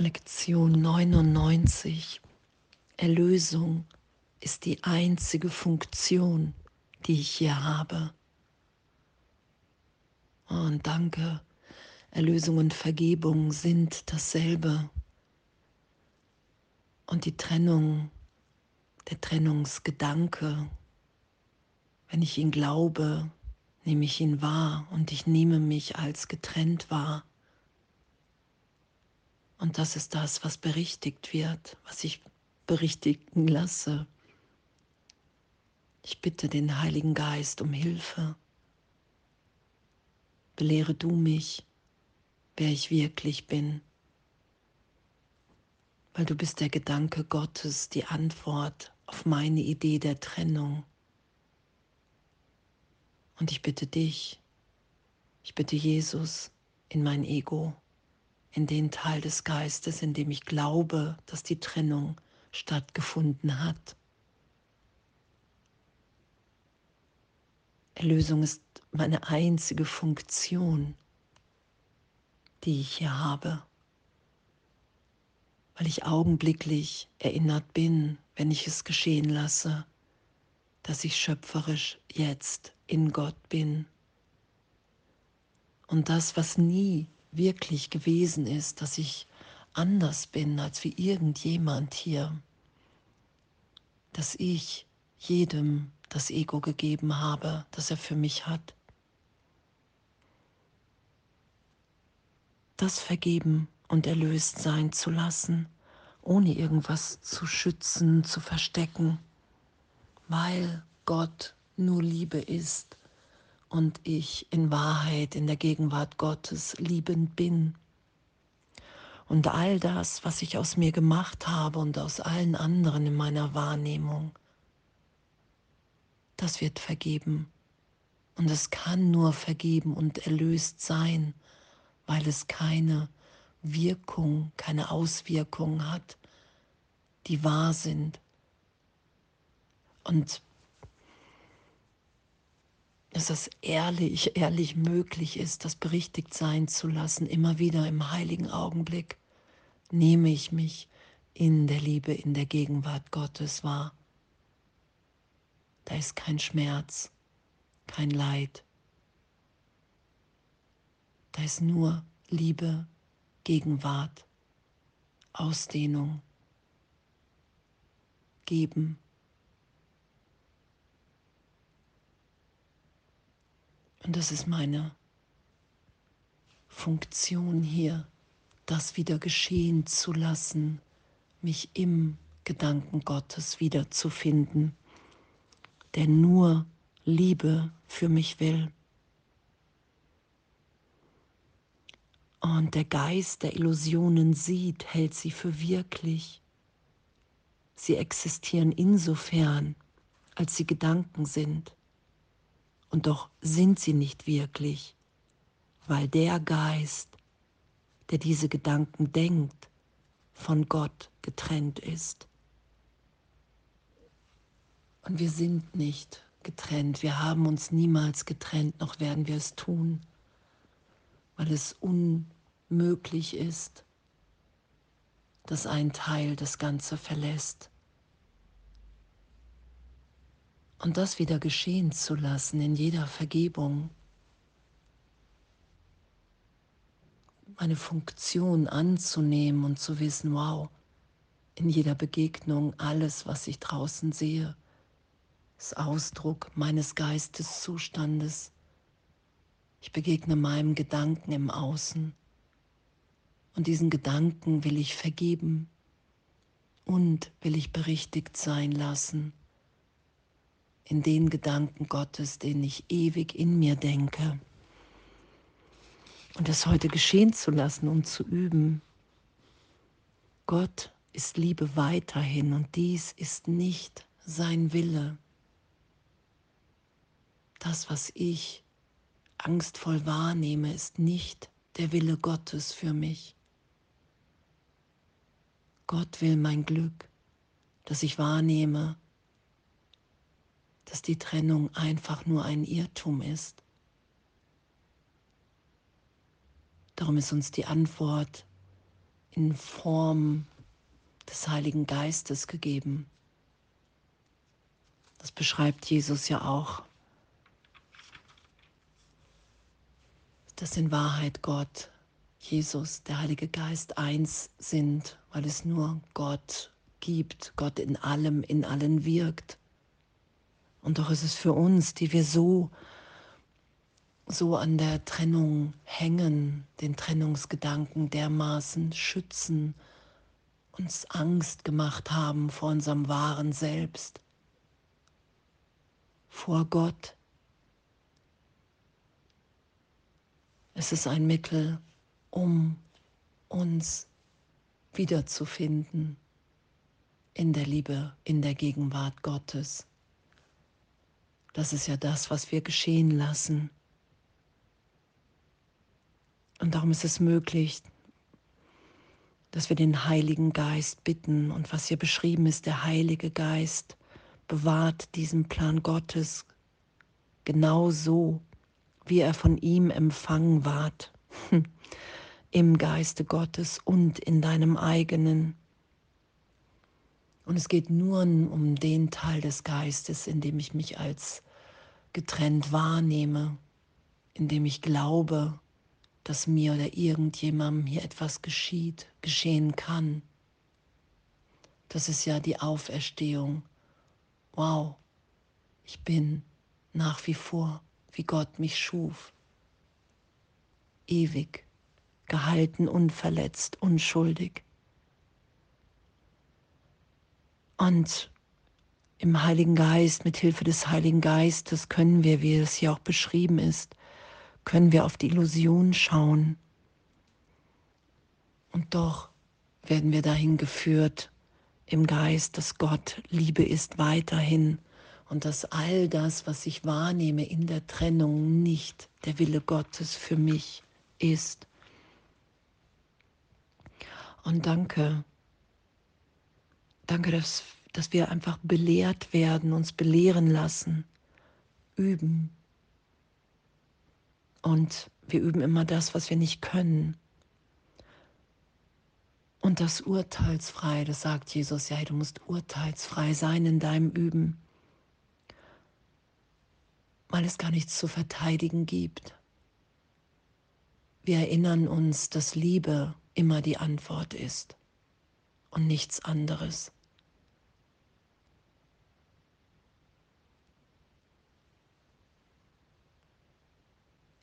Lektion 99. Erlösung ist die einzige Funktion, die ich hier habe. Und danke, Erlösung und Vergebung sind dasselbe. Und die Trennung, der Trennungsgedanke, wenn ich ihn glaube, nehme ich ihn wahr und ich nehme mich als getrennt wahr. Und das ist das, was berichtigt wird, was ich berichtigen lasse. Ich bitte den Heiligen Geist um Hilfe. Belehre du mich, wer ich wirklich bin, weil du bist der Gedanke Gottes, die Antwort auf meine Idee der Trennung. Und ich bitte dich, ich bitte Jesus in mein Ego in den Teil des Geistes, in dem ich glaube, dass die Trennung stattgefunden hat. Erlösung ist meine einzige Funktion, die ich hier habe, weil ich augenblicklich erinnert bin, wenn ich es geschehen lasse, dass ich schöpferisch jetzt in Gott bin. Und das, was nie wirklich gewesen ist, dass ich anders bin als wie irgendjemand hier, dass ich jedem das Ego gegeben habe, das er für mich hat. Das vergeben und erlöst sein zu lassen, ohne irgendwas zu schützen, zu verstecken, weil Gott nur Liebe ist und ich in Wahrheit in der Gegenwart Gottes liebend bin. Und all das, was ich aus mir gemacht habe und aus allen anderen in meiner Wahrnehmung, das wird vergeben. Und es kann nur vergeben und erlöst sein, weil es keine Wirkung, keine Auswirkungen hat, die wahr sind. Und dass es ehrlich, ehrlich möglich ist, das berichtigt sein zu lassen, immer wieder im heiligen Augenblick, nehme ich mich in der Liebe, in der Gegenwart Gottes wahr. Da ist kein Schmerz, kein Leid. Da ist nur Liebe, Gegenwart, Ausdehnung, Geben. Und das ist meine Funktion hier, das wieder geschehen zu lassen, mich im Gedanken Gottes wiederzufinden, der nur Liebe für mich will. Und der Geist der Illusionen sieht, hält sie für wirklich. Sie existieren insofern, als sie Gedanken sind. Und doch sind sie nicht wirklich, weil der Geist, der diese Gedanken denkt, von Gott getrennt ist. Und wir sind nicht getrennt, wir haben uns niemals getrennt, noch werden wir es tun, weil es unmöglich ist, dass ein Teil das Ganze verlässt. Und das wieder geschehen zu lassen in jeder Vergebung. Meine Funktion anzunehmen und zu wissen, wow, in jeder Begegnung alles, was ich draußen sehe, ist Ausdruck meines Geisteszustandes. Ich begegne meinem Gedanken im Außen. Und diesen Gedanken will ich vergeben und will ich berichtigt sein lassen in den Gedanken Gottes, den ich ewig in mir denke. Und das heute geschehen zu lassen und zu üben. Gott ist Liebe weiterhin und dies ist nicht sein Wille. Das, was ich angstvoll wahrnehme, ist nicht der Wille Gottes für mich. Gott will mein Glück, das ich wahrnehme dass die Trennung einfach nur ein Irrtum ist. Darum ist uns die Antwort in Form des Heiligen Geistes gegeben. Das beschreibt Jesus ja auch. Dass in Wahrheit Gott, Jesus, der Heilige Geist eins sind, weil es nur Gott gibt, Gott in allem, in allen wirkt. Und doch ist es für uns, die wir so, so an der Trennung hängen, den Trennungsgedanken dermaßen schützen, uns Angst gemacht haben vor unserem wahren Selbst, vor Gott. Es ist ein Mittel, um uns wiederzufinden in der Liebe, in der Gegenwart Gottes. Das ist ja das, was wir geschehen lassen. Und darum ist es möglich, dass wir den Heiligen Geist bitten. Und was hier beschrieben ist, der Heilige Geist bewahrt diesen Plan Gottes genau so, wie er von ihm empfangen ward, im Geiste Gottes und in deinem eigenen. Und es geht nur um den Teil des Geistes, in dem ich mich als getrennt wahrnehme, in dem ich glaube, dass mir oder irgendjemandem hier etwas geschieht, geschehen kann. Das ist ja die Auferstehung. Wow, ich bin nach wie vor, wie Gott mich schuf. Ewig, gehalten, unverletzt, unschuldig. Und im Heiligen Geist, mit Hilfe des Heiligen Geistes können wir, wie es hier auch beschrieben ist, können wir auf die Illusion schauen. Und doch werden wir dahin geführt im Geist, dass Gott Liebe ist weiterhin und dass all das, was ich wahrnehme in der Trennung, nicht der Wille Gottes für mich ist. Und danke, danke, dass, dass wir einfach belehrt werden, uns belehren lassen, üben, und wir üben immer das, was wir nicht können. Und das urteilsfrei, das sagt Jesus, ja, du musst urteilsfrei sein in deinem Üben, weil es gar nichts zu verteidigen gibt. Wir erinnern uns, dass Liebe immer die Antwort ist und nichts anderes.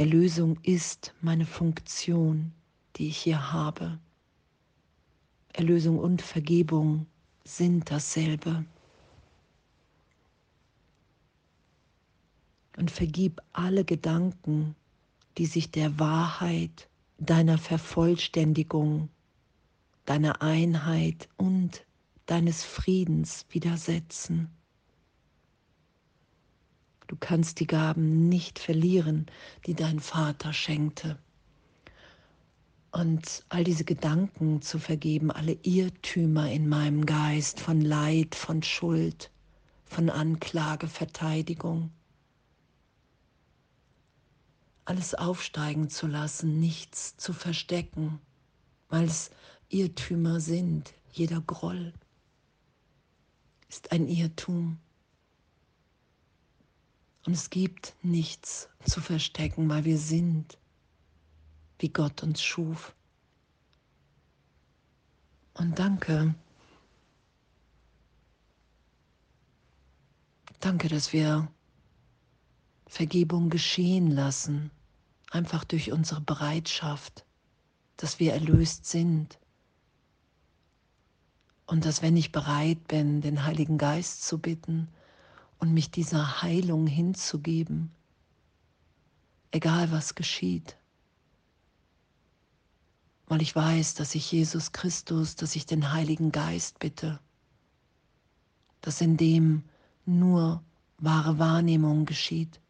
Erlösung ist meine Funktion, die ich hier habe. Erlösung und Vergebung sind dasselbe. Und vergib alle Gedanken, die sich der Wahrheit, deiner Vervollständigung, deiner Einheit und deines Friedens widersetzen. Du kannst die Gaben nicht verlieren, die dein Vater schenkte. Und all diese Gedanken zu vergeben, alle Irrtümer in meinem Geist von Leid, von Schuld, von Anklage, Verteidigung. Alles aufsteigen zu lassen, nichts zu verstecken, weil es Irrtümer sind. Jeder Groll ist ein Irrtum. Und es gibt nichts zu verstecken, weil wir sind, wie Gott uns schuf. Und danke. Danke, dass wir Vergebung geschehen lassen, einfach durch unsere Bereitschaft, dass wir erlöst sind. Und dass wenn ich bereit bin, den Heiligen Geist zu bitten, und mich dieser Heilung hinzugeben, egal was geschieht. Weil ich weiß, dass ich Jesus Christus, dass ich den Heiligen Geist bitte, dass in dem nur wahre Wahrnehmung geschieht.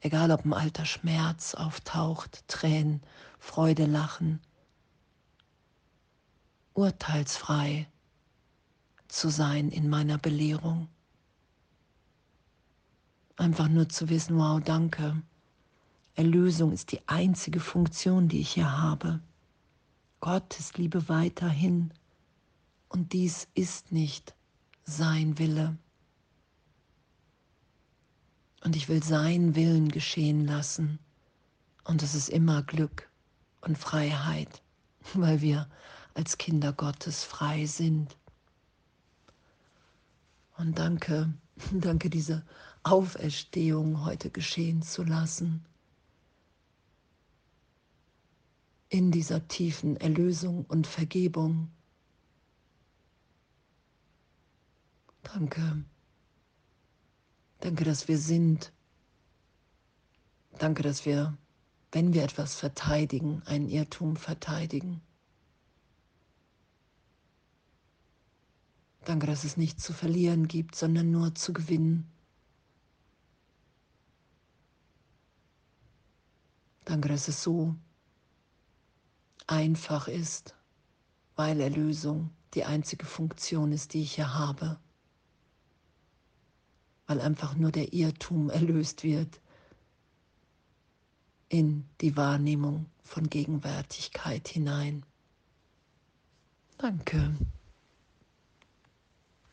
Egal ob ein alter Schmerz auftaucht, Tränen, Freude, Lachen, urteilsfrei zu sein in meiner Belehrung. Einfach nur zu wissen, wow, danke. Erlösung ist die einzige Funktion, die ich hier habe. Gottes Liebe weiterhin. Und dies ist nicht sein Wille. Und ich will seinen Willen geschehen lassen. Und es ist immer Glück und Freiheit, weil wir als Kinder Gottes frei sind. Und danke, danke diese Auferstehung heute geschehen zu lassen. In dieser tiefen Erlösung und Vergebung. Danke. Danke, dass wir sind. Danke, dass wir, wenn wir etwas verteidigen, einen Irrtum verteidigen. Danke, dass es nichts zu verlieren gibt, sondern nur zu gewinnen. Danke, dass es so einfach ist, weil Erlösung die einzige Funktion ist, die ich hier habe. Weil einfach nur der Irrtum erlöst wird in die Wahrnehmung von Gegenwärtigkeit hinein. Danke